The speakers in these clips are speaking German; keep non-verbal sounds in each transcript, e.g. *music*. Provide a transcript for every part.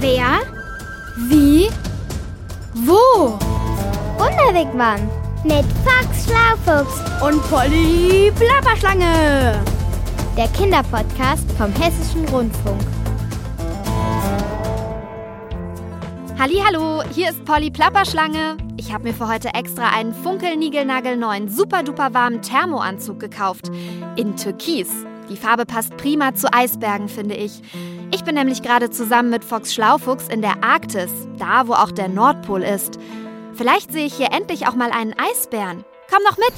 Wer? Wie? Wo? Wunderwegmann mit Fox Schlaufuchs Und Polly Plapperschlange. der Kinderpodcast vom Hessischen Rundfunk. Hallo, hier ist Polly Plapperschlange. Ich habe mir für heute extra einen funkelnigelnagelneuen, super duper warmen Thermoanzug gekauft. In Türkis. Die Farbe passt prima zu Eisbergen, finde ich. Ich bin nämlich gerade zusammen mit Fox Schlaufuchs in der Arktis, da wo auch der Nordpol ist. Vielleicht sehe ich hier endlich auch mal einen Eisbären. Komm noch mit!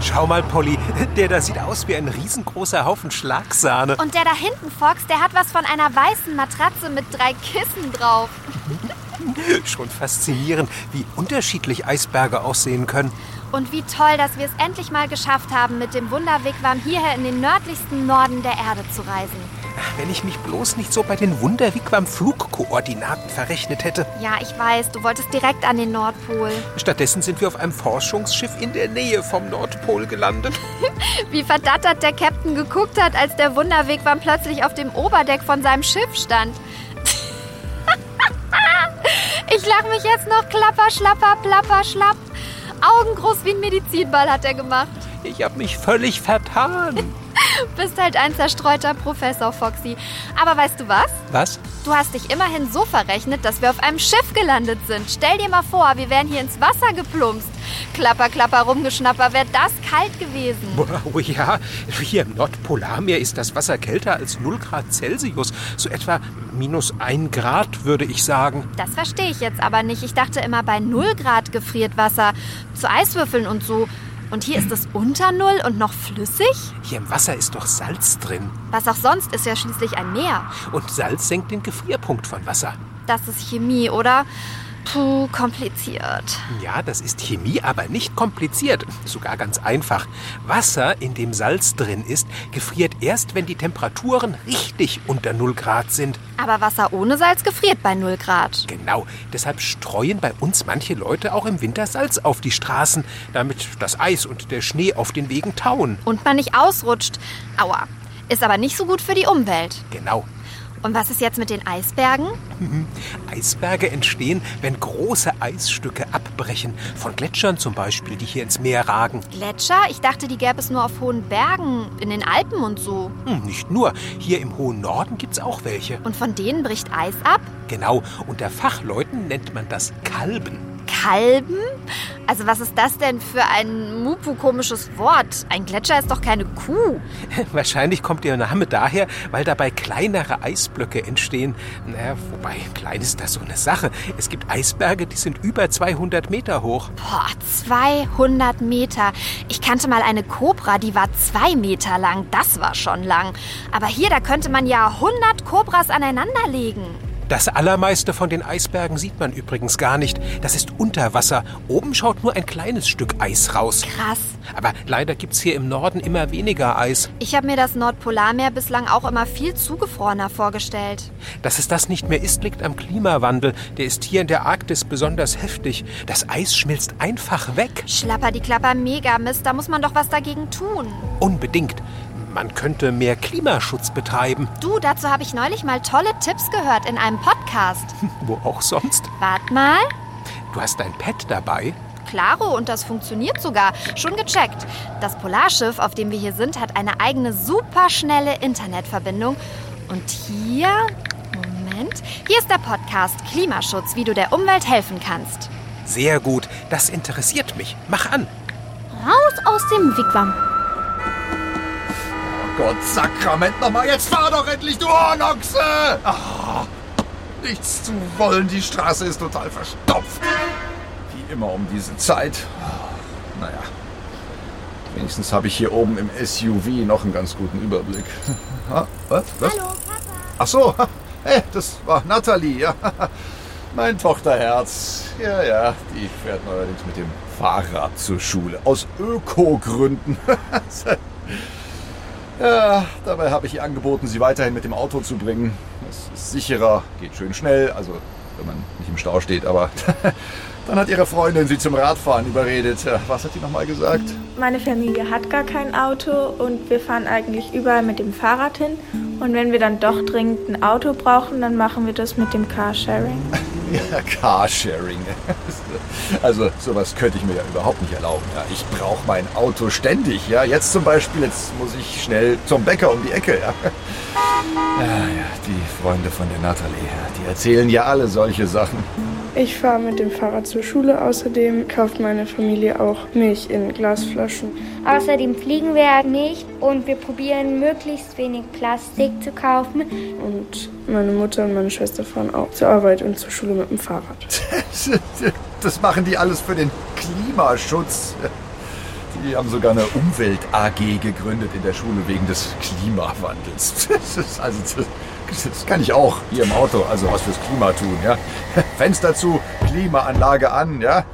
Schau mal, Polly, der da sieht aus wie ein riesengroßer Haufen Schlagsahne. Und der da hinten, Fox, der hat was von einer weißen Matratze mit drei Kissen drauf. *laughs* *laughs* Schon faszinierend, wie unterschiedlich Eisberge aussehen können. Und wie toll, dass wir es endlich mal geschafft haben, mit dem Wunderwigwam hierher in den nördlichsten Norden der Erde zu reisen. Wenn ich mich bloß nicht so bei den Wunderwigwam-Flugkoordinaten verrechnet hätte. Ja, ich weiß, du wolltest direkt an den Nordpol. Stattdessen sind wir auf einem Forschungsschiff in der Nähe vom Nordpol gelandet. *laughs* Wie verdattert der Captain geguckt hat, als der Wunderwigwam plötzlich auf dem Oberdeck von seinem Schiff stand. Ich lache mich jetzt noch klapper, schlapper, plapper, schlapp. Augen groß wie ein Medizinball hat er gemacht. Ich habe mich völlig vertan. *laughs* Bist halt ein zerstreuter Professor, Foxy. Aber weißt du was? Was? Du hast dich immerhin so verrechnet, dass wir auf einem Schiff gelandet sind. Stell dir mal vor, wir wären hier ins Wasser geplumpst. Klapper, klapper, rumgeschnapper, wäre das kalt gewesen. Oh *laughs* ja, hier im Nordpolarmeer ist das Wasser kälter als 0 Grad Celsius. So etwa minus 1 Grad, würde ich sagen. Das verstehe ich jetzt aber nicht. Ich dachte immer, bei 0 Grad gefriert Wasser. Zu Eiswürfeln und so. Und hier ist es unter Null und noch flüssig? Hier im Wasser ist doch Salz drin. Was auch sonst ist ja schließlich ein Meer. Und Salz senkt den Gefrierpunkt von Wasser. Das ist Chemie, oder? Puh, kompliziert. Ja, das ist Chemie, aber nicht kompliziert. Sogar ganz einfach. Wasser, in dem Salz drin ist, gefriert erst, wenn die Temperaturen richtig unter 0 Grad sind. Aber Wasser ohne Salz gefriert bei 0 Grad. Genau. Deshalb streuen bei uns manche Leute auch im Winter Salz auf die Straßen, damit das Eis und der Schnee auf den Wegen tauen. Und man nicht ausrutscht. Aua. Ist aber nicht so gut für die Umwelt. Genau. Und was ist jetzt mit den Eisbergen? Eisberge entstehen, wenn große Eisstücke abbrechen. Von Gletschern zum Beispiel, die hier ins Meer ragen. Gletscher? Ich dachte, die gäbe es nur auf hohen Bergen, in den Alpen und so. Hm, nicht nur. Hier im hohen Norden gibt's auch welche. Und von denen bricht Eis ab? Genau. Unter Fachleuten nennt man das Kalben. Kalben? Also was ist das denn für ein mupu-komisches Wort? Ein Gletscher ist doch keine Kuh. *laughs* Wahrscheinlich kommt der Name daher, weil dabei kleinere Eisblöcke entstehen. Naja, wobei, klein ist das so eine Sache. Es gibt Eisberge, die sind über 200 Meter hoch. Boah, 200 Meter. Ich kannte mal eine Kobra, die war zwei Meter lang. Das war schon lang. Aber hier, da könnte man ja 100 Kobras aneinanderlegen. Das allermeiste von den Eisbergen sieht man übrigens gar nicht. Das ist unter Wasser. Oben schaut nur ein kleines Stück Eis raus. Krass. Aber leider gibt's hier im Norden immer weniger Eis. Ich habe mir das Nordpolarmeer bislang auch immer viel zugefrorener vorgestellt. Dass es das nicht mehr ist, liegt am Klimawandel. Der ist hier in der Arktis besonders heftig. Das Eis schmilzt einfach weg. Schlapper die Klapper mega Mist, da muss man doch was dagegen tun. Unbedingt. Man könnte mehr Klimaschutz betreiben. Du, dazu habe ich neulich mal tolle Tipps gehört in einem Podcast. *laughs* Wo auch sonst. Wart mal. Du hast dein Pad dabei. Klaro, und das funktioniert sogar. Schon gecheckt. Das Polarschiff, auf dem wir hier sind, hat eine eigene superschnelle Internetverbindung. Und hier, Moment, hier ist der Podcast Klimaschutz, wie du der Umwelt helfen kannst. Sehr gut. Das interessiert mich. Mach an. Raus aus dem Wigwam. Gott, Sakrament nochmal, jetzt fahr doch endlich, du Hornochse! Ah, nichts zu wollen, die Straße ist total verstopft. Wie immer um diese Zeit. Ah, Naja, wenigstens habe ich hier oben im SUV noch einen ganz guten Überblick. *laughs* Ah, was? was? Hallo, Papa. Ach so, *laughs* hey, das war Nathalie, ja. *laughs* Mein Tochterherz. Ja, ja, die fährt neuerdings mit dem Fahrrad zur Schule. Aus Ökogründen. Ja, dabei habe ich ihr angeboten, sie weiterhin mit dem Auto zu bringen. Das ist sicherer, geht schön schnell, also wenn man nicht im Stau steht, aber *laughs* Dann hat ihre Freundin sie zum Radfahren überredet. Was hat die nochmal gesagt? Meine Familie hat gar kein Auto und wir fahren eigentlich überall mit dem Fahrrad hin. Und wenn wir dann doch dringend ein Auto brauchen, dann machen wir das mit dem Carsharing. *laughs* Ja, Carsharing. *laughs* Also sowas könnte ich mir ja überhaupt nicht erlauben. Ja, ich brauche mein Auto ständig. Ja, jetzt zum Beispiel, jetzt muss ich schnell zum Bäcker um die Ecke. Ja, ja, ja die Freunde von der Natalie, ja, die erzählen ja alle solche Sachen. Ich fahre mit dem Fahrrad zur Schule. Außerdem kauft meine Familie auch Milch in Glasflaschen. Außerdem fliegen wir nicht und wir probieren möglichst wenig Plastik zu kaufen. Und meine Mutter und meine Schwester fahren auch zur Arbeit und zur Schule mit dem Fahrrad. *laughs* Das machen die alles für den Klimaschutz. Die haben sogar eine Umwelt-AG gegründet in der Schule wegen des Klimawandels. *laughs* Das ist also das, kann ich auch hier im Auto, also was fürs Klima tun, ja. *laughs* Fenster zu, Klimaanlage an, ja.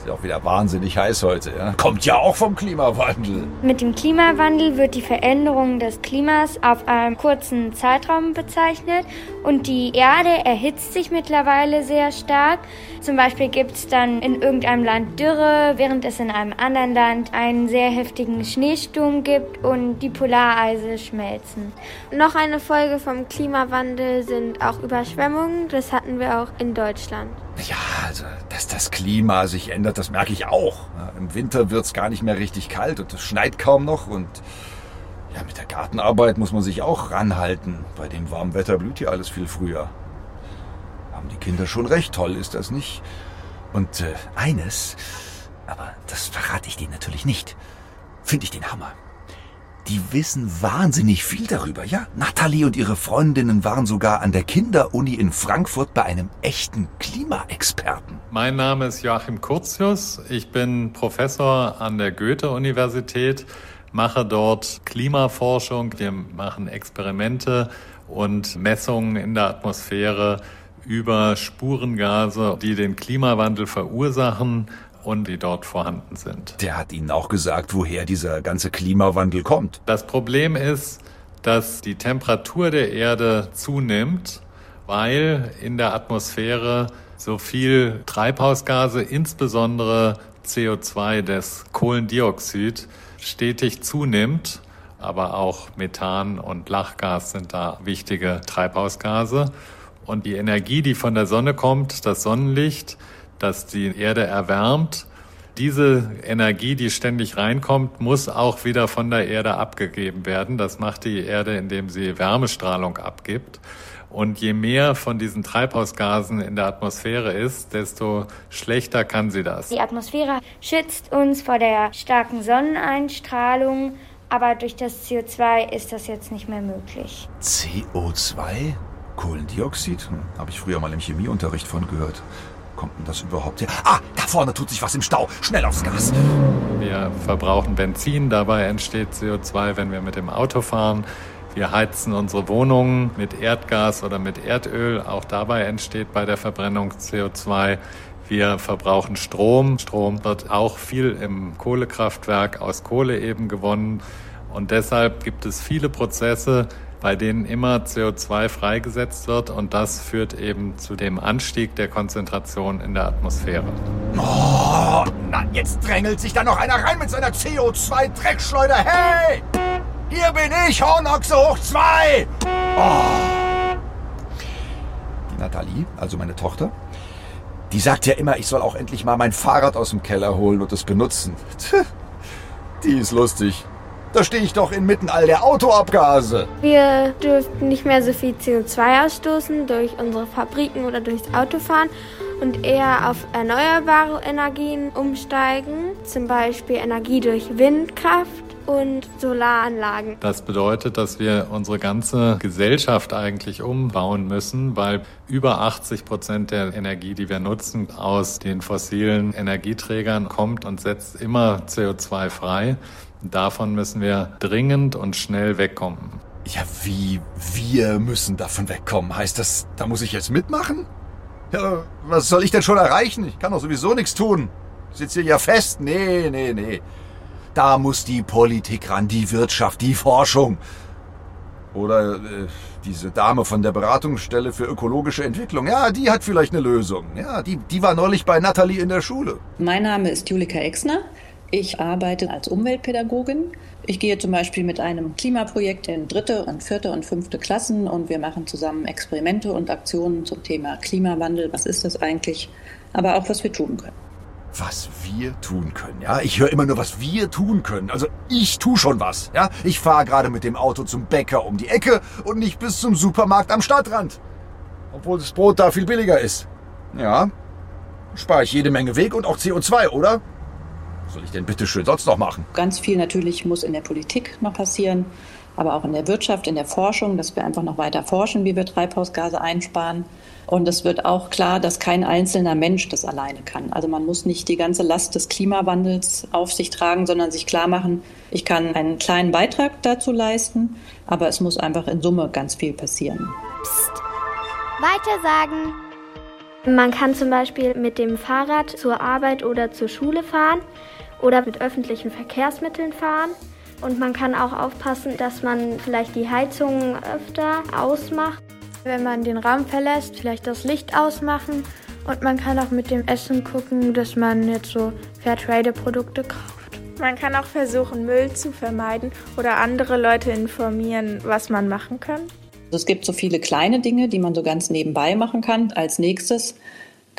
Ist ja auch wieder wahnsinnig heiß heute, ja. Kommt ja auch vom Klimawandel. Mit dem Klimawandel wird die Veränderung des Klimas auf einem kurzen Zeitraum bezeichnet und die Erde erhitzt sich mittlerweile sehr stark. Zum Beispiel gibt es dann in irgendeinem Land Dürre, während es in einem anderen Land einen sehr heftigen Schneesturm gibt und die Polareise schmelzen. Noch eine Folge vom Klimawandel sind auch Überschwemmungen. Das hatten wir auch in Deutschland. Ja, also, dass das Klima sich ändert, das merke ich auch. Ja, Im Winter wird's gar nicht mehr richtig kalt und es schneit kaum noch und ja, mit der Gartenarbeit muss man sich auch ranhalten. Bei dem warmen Wetter blüht hier alles viel früher. Haben die Kinder schon recht, toll ist das nicht. Und äh, eines, aber das verrate ich denen natürlich nicht, finde ich den Hammer. Die wissen wahnsinnig viel darüber, ja? Natalie und ihre Freundinnen waren sogar an der Kinderuni in Frankfurt bei einem echten Klimaexperten. Mein Name ist Joachim Curtius. Ich bin Professor an der Goethe-Universität, mache dort Klimaforschung. Wir machen Experimente und Messungen in der Atmosphäre über Spurengase, die den Klimawandel verursachen und die dort vorhanden sind. Der hat Ihnen auch gesagt, woher dieser ganze Klimawandel kommt. Das Problem ist, dass die Temperatur der Erde zunimmt, weil in der Atmosphäre so viel Treibhausgase, insbesondere CO2, das Kohlendioxid, stetig zunimmt. Aber auch Methan und Lachgas sind da wichtige Treibhausgase. Und die Energie, die von der Sonne kommt, das Sonnenlicht, das die Erde erwärmt, diese Energie, die ständig reinkommt, muss auch wieder von der Erde abgegeben werden. Das macht die Erde, indem sie Wärmestrahlung abgibt. Und je mehr von diesen Treibhausgasen in der Atmosphäre ist, desto schlechter kann sie das. Die Atmosphäre schützt uns vor der starken Sonneneinstrahlung, aber durch das CO2 ist das jetzt nicht mehr möglich. CO2? Kohlendioxid? Hm, Habe ich früher mal im Chemieunterricht von gehört. Kommt denn das überhaupt her? Ah, da vorne tut sich was im Stau. Schnell aufs Gas. Wir verbrauchen Benzin, dabei entsteht CO2, wenn wir mit dem Auto fahren. Wir heizen unsere Wohnungen mit Erdgas oder mit Erdöl. Auch dabei entsteht bei der Verbrennung CO2. Wir verbrauchen Strom. Strom wird auch viel im Kohlekraftwerk aus Kohle eben gewonnen. Und deshalb gibt es viele Prozesse, bei denen immer CO2 freigesetzt wird. Und das führt eben zu dem Anstieg der Konzentration in der Atmosphäre. Oh, na, jetzt drängelt sich da noch einer rein mit seiner CO2-Dreckschleuder. Hey! Hier bin ich, Hornochse hoch zwei! Oh. Die Nathalie, also meine Tochter, die sagt ja immer, ich soll auch endlich mal mein Fahrrad aus dem Keller holen und es benutzen. Die ist lustig. Da stehe ich doch inmitten all der Autoabgase. Wir dürften nicht mehr so viel CO2 ausstoßen durch unsere Fabriken oder durchs Autofahren und eher auf erneuerbare Energien umsteigen, zum Beispiel Energie durch Windkraft und Solaranlagen. Das bedeutet, dass wir unsere ganze Gesellschaft eigentlich umbauen müssen, weil über 80 Prozent der Energie, die wir nutzen, aus den fossilen Energieträgern kommt und setzt immer CO2 frei. Davon müssen wir dringend und schnell wegkommen. Ja, wie wir müssen davon wegkommen? Heißt das, da muss ich jetzt mitmachen? Ja, was soll ich denn schon erreichen? Ich kann doch sowieso nichts tun. Ich sitze hier ja fest. Nee, nee, nee. Da muss die Politik ran, die Wirtschaft, die Forschung. Oder äh, diese Dame von der Beratungsstelle für ökologische Entwicklung. Ja, die hat vielleicht eine Lösung. Ja, die, die war neulich bei Nathalie in der Schule. Mein Name ist Julika Exner. Ich arbeite als Umweltpädagogin. Ich gehe zum Beispiel mit einem Klimaprojekt in dritte und vierte und fünfte Klassen und wir machen zusammen Experimente und Aktionen zum Thema Klimawandel. Was ist das eigentlich? Aber auch, was wir tun können. Was wir tun können, ja? Ich höre immer nur, was wir tun können. Also ich tue schon was, ja? Ich fahre gerade mit dem Auto zum Bäcker um die Ecke und nicht bis zum Supermarkt am Stadtrand. Obwohl das Brot da viel billiger ist. Ja, spare ich jede Menge Weg und auch CO2, oder? Was soll ich denn bitte schön sonst noch machen? Ganz viel natürlich muss in der Politik noch passieren, aber auch in der Wirtschaft, in der Forschung, dass wir einfach noch weiter forschen, wie wir Treibhausgase einsparen. Und es wird auch klar, dass kein einzelner Mensch das alleine kann. Also man muss nicht die ganze Last des Klimawandels auf sich tragen, sondern sich klar machen, ich kann einen kleinen Beitrag dazu leisten, aber es muss einfach in Summe ganz viel passieren. Psst. Weiter sagen. Man kann zum Beispiel mit dem Fahrrad zur Arbeit oder zur Schule fahren oder mit öffentlichen Verkehrsmitteln fahren. Und man kann auch aufpassen, dass man vielleicht die Heizung öfter ausmacht. Wenn man den Raum verlässt, vielleicht das Licht ausmachen. Und man kann auch mit dem Essen gucken, dass man jetzt so Fairtrade-Produkte kauft. Man kann auch versuchen, Müll zu vermeiden oder andere Leute informieren, was man machen kann. Es gibt so viele kleine Dinge, die man so ganz nebenbei machen kann. Als nächstes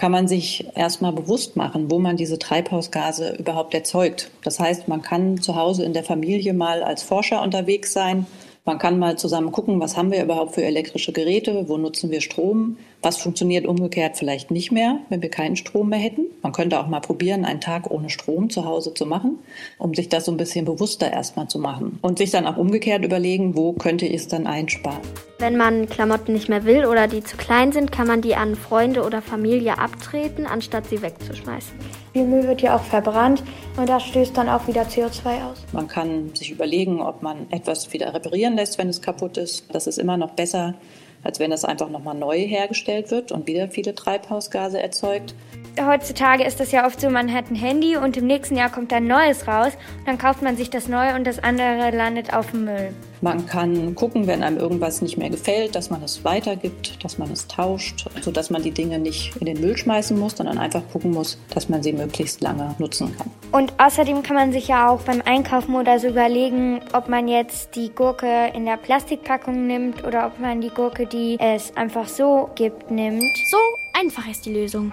kann man sich erstmal bewusst machen, wo man diese Treibhausgase überhaupt erzeugt. Das heißt, man kann zu Hause in der Familie mal als Forscher unterwegs sein. Man kann mal zusammen gucken, was haben wir überhaupt für elektrische Geräte, wo nutzen wir Strom, was funktioniert umgekehrt vielleicht nicht mehr, wenn wir keinen Strom mehr hätten. Man könnte auch mal probieren, einen Tag ohne Strom zu Hause zu machen, um sich das so ein bisschen bewusster erstmal zu machen. Und sich dann auch umgekehrt überlegen, wo könnte ich es dann einsparen. Wenn man Klamotten nicht mehr will oder die zu klein sind, kann man die an Freunde oder Familie abtreten, anstatt sie wegzuschmeißen. Viel Müll wird ja auch verbrannt und das stößt dann auch wieder CO2 aus. Man kann sich überlegen, ob man etwas wieder reparieren lässt, wenn es kaputt ist. Das ist immer noch besser, als wenn es einfach nochmal neu hergestellt wird und wieder viele Treibhausgase erzeugt. Heutzutage ist das ja oft so, man hat ein Handy und im nächsten Jahr kommt ein neues raus dann kauft man sich das neue und das andere landet auf dem Müll. Man kann gucken, wenn einem irgendwas nicht mehr gefällt, dass man es weitergibt, dass man es tauscht, sodass man die Dinge nicht in den Müll schmeißen muss, sondern einfach gucken muss, dass man sie möglichst lange nutzen kann. Und außerdem kann man sich ja auch beim Einkaufen oder so überlegen, ob man jetzt die Gurke in der Plastikpackung nimmt oder ob man die Gurke, die es einfach so gibt, nimmt. So einfach ist die Lösung.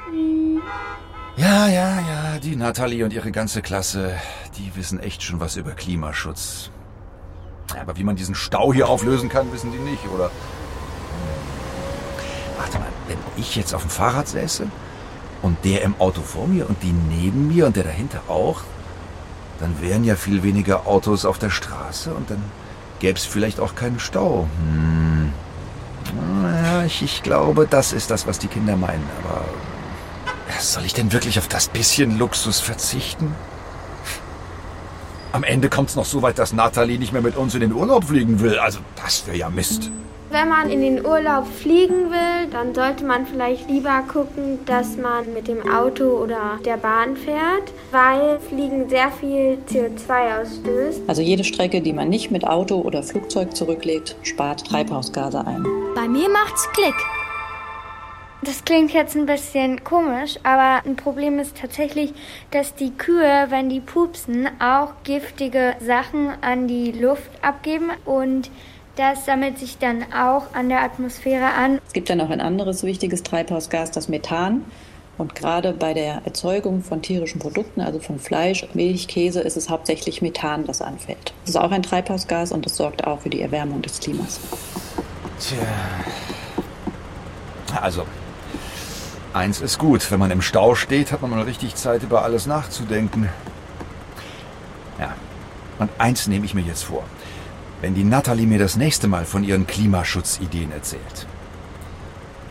Ja, ja, ja, die Nathalie und ihre ganze Klasse, die wissen echt schon was über Klimaschutz. Aber wie man diesen Stau hier auflösen kann, wissen die nicht, oder? Warte mal, wenn ich jetzt auf dem Fahrrad säße und der im Auto vor mir und die neben mir und der dahinter auch, dann wären ja viel weniger Autos auf der Straße und dann gäbe es vielleicht auch keinen Stau. Hm. Naja, ich, ich glaube, das ist das, was die Kinder meinen. Aber soll ich denn wirklich auf das bisschen Luxus verzichten? Am Ende kommt es noch so weit, dass Nathalie nicht mehr mit uns in den Urlaub fliegen will. Also das wäre ja Mist. Wenn man in den Urlaub fliegen will, dann sollte man vielleicht lieber gucken, dass man mit dem Auto oder der Bahn fährt, weil Fliegen sehr viel CO2 ausstößt. Also jede Strecke, die man nicht mit Auto oder Flugzeug zurücklegt, spart Treibhausgase ein. Bei mir macht's Klick. Das klingt jetzt ein bisschen komisch, aber ein Problem ist tatsächlich, dass die Kühe, wenn die pupsen, auch giftige Sachen an die Luft abgeben und das sammelt sich dann auch an der Atmosphäre an. Es gibt ja noch ein anderes wichtiges Treibhausgas, das Methan. Und gerade bei der Erzeugung von tierischen Produkten, also von Fleisch, Milch, Käse, ist es hauptsächlich Methan, das anfällt. Das ist auch ein Treibhausgas und das sorgt auch für die Erwärmung des Klimas. Tja. Also, eins ist gut. Wenn man im Stau steht, hat man mal richtig Zeit, über alles nachzudenken. Ja, und eins nehme ich mir jetzt vor. Wenn die Natalie mir das nächste Mal von ihren Klimaschutzideen erzählt,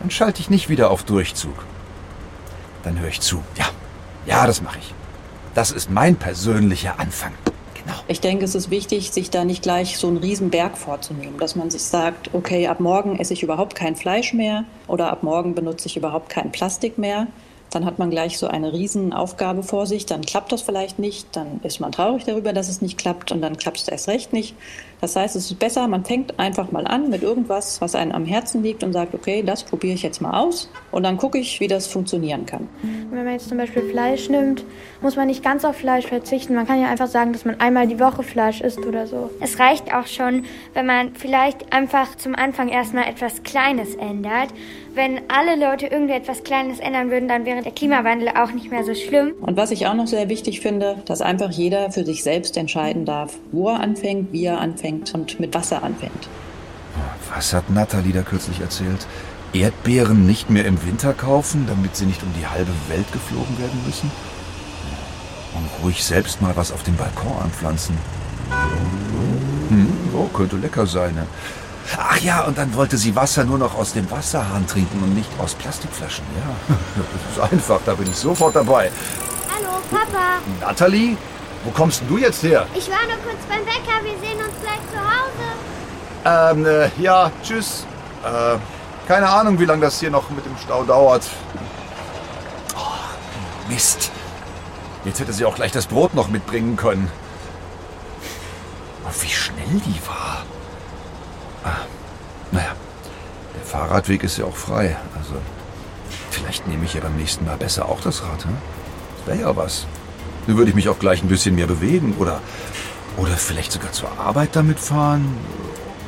dann schalte ich nicht wieder auf Durchzug. Dann höre ich zu. Ja, ja, das mache ich. Das ist mein persönlicher Anfang. Genau. Ich denke, es ist wichtig, sich da nicht gleich so einen riesen Berg vorzunehmen, dass man sich sagt, okay, ab morgen esse ich überhaupt kein Fleisch mehr oder ab morgen benutze ich überhaupt kein Plastik mehr, dann hat man gleich so eine Riesenaufgabe vor sich, dann klappt das vielleicht nicht, dann ist man traurig darüber, dass es nicht klappt und dann klappt es erst recht nicht. Das heißt, es ist besser, man fängt einfach mal an mit irgendwas, was einem am Herzen liegt und sagt, okay, das probiere ich jetzt mal aus und dann gucke ich, wie das funktionieren kann. Wenn man jetzt zum Beispiel Fleisch nimmt, muss man nicht ganz auf Fleisch verzichten. Man kann ja einfach sagen, dass man einmal die Woche Fleisch isst oder so. Es reicht auch schon, wenn man vielleicht einfach zum Anfang erstmal etwas Kleines ändert. Wenn alle Leute irgendwie etwas Kleines ändern würden, dann wäre der Klimawandel auch nicht mehr so schlimm. Und was ich auch noch sehr wichtig finde, dass einfach jeder für sich selbst entscheiden darf, wo er anfängt, wie er anfängt und mit was er anfängt. Was hat Nathalie da kürzlich erzählt? Erdbeeren nicht mehr im Winter kaufen, damit sie nicht um die halbe Welt geflogen werden müssen? Und ruhig selbst mal was auf dem Balkon anpflanzen. Hm, oh, könnte lecker sein. Ne? Ach ja, und dann wollte sie Wasser nur noch aus dem Wasserhahn trinken und nicht aus Plastikflaschen. Ja, *laughs* das ist einfach, da bin ich sofort dabei. Hallo, Papa. Nathalie, wo kommst du jetzt her? Ich war nur kurz beim Bäcker, wir sehen uns gleich zu Hause. Ähm, äh, ja, tschüss. Äh, keine Ahnung, wie lange das hier noch mit dem Stau dauert. Oh, Mist. Jetzt hätte sie auch gleich das Brot noch mitbringen können. Oh, wie schnell die war. Ah, naja, der Fahrradweg ist ja auch frei. Also, vielleicht nehme ich ja beim nächsten Mal besser auch das Rad. Hm? Das wäre ja was. Dann würde ich mich auch gleich ein bisschen mehr bewegen. Oder, oder vielleicht sogar zur Arbeit damit fahren.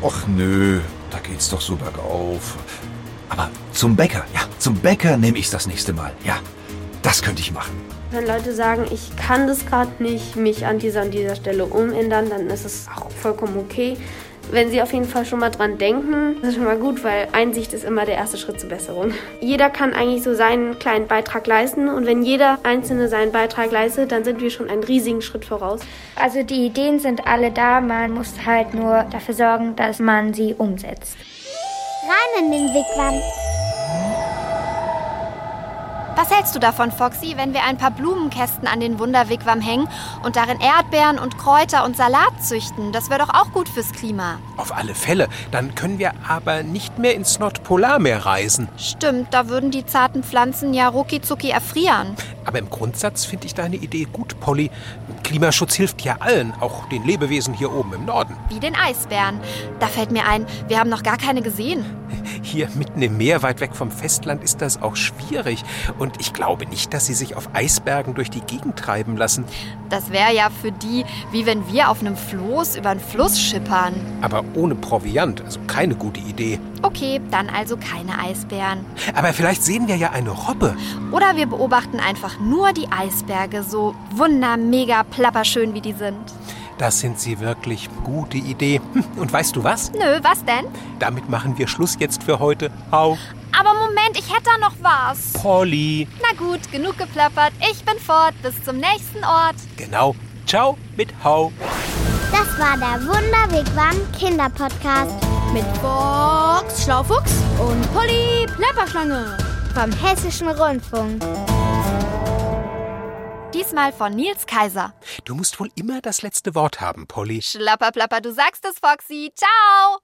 Och nö, da geht's doch so bergauf. Aber zum Bäcker, ja, zum Bäcker nehme ich das nächste Mal. Ja, das könnte ich machen. Wenn Leute sagen, ich kann das gerade nicht, mich an dieser und dieser Stelle umändern, dann ist es auch vollkommen okay. Wenn Sie auf jeden Fall schon mal dran denken, das ist schon mal gut, weil Einsicht ist immer der erste Schritt zur Besserung. Jeder kann eigentlich so seinen kleinen Beitrag leisten und wenn jeder Einzelne seinen Beitrag leistet, dann sind wir schon einen riesigen Schritt voraus. Also die Ideen sind alle da, man muss halt nur dafür sorgen, dass man sie umsetzt. Rein in den Wigwam. Was hältst du davon, Foxy, wenn wir ein paar Blumenkästen an den Wunderwigwam hängen und darin Erdbeeren und Kräuter und Salat züchten? Das wäre doch auch gut fürs Klima. Auf alle Fälle. Dann können wir aber nicht mehr ins Nordpolarmeer reisen. Stimmt, da würden die zarten Pflanzen ja rucki erfrieren. Aber im Grundsatz finde ich deine Idee gut, Polly. Klimaschutz hilft ja allen, auch den Lebewesen hier oben im Norden. Wie den Eisbären. Da fällt mir ein, wir haben noch gar keine gesehen. Hier mitten im Meer, weit weg vom Festland, ist das auch schwierig. Und ich glaube nicht, dass sie sich auf Eisbergen durch die Gegend treiben lassen. Das wäre ja für die, wie wenn wir auf einem Floß über einen Fluss schippern. Aber ohne Proviant, also keine gute Idee. Okay, dann also keine Eisbären. Aber vielleicht sehen wir ja eine Robbe. Oder wir beobachten einfach nur die Eisberge, so wunder, mega, plapperschön wie die sind. Das sind sie wirklich. Gute Idee. *laughs* Und weißt du was? Nö, was denn? Damit machen wir Schluss jetzt für heute. Hau. Aber Moment, ich hätte da noch was. Polly. Na gut, genug geplappert. Ich bin fort. Bis zum nächsten Ort. Genau. Ciao mit Hau. Das war der Wunderwegwam Kinderpodcast mit Box Schlaufuchs und Polly Plapperschlange vom Hessischen Rundfunk. Diesmal von Nils Kaiser. Du musst wohl immer das letzte Wort haben, Polly. Schlapperplapper, du sagst es, Foxy. Ciao.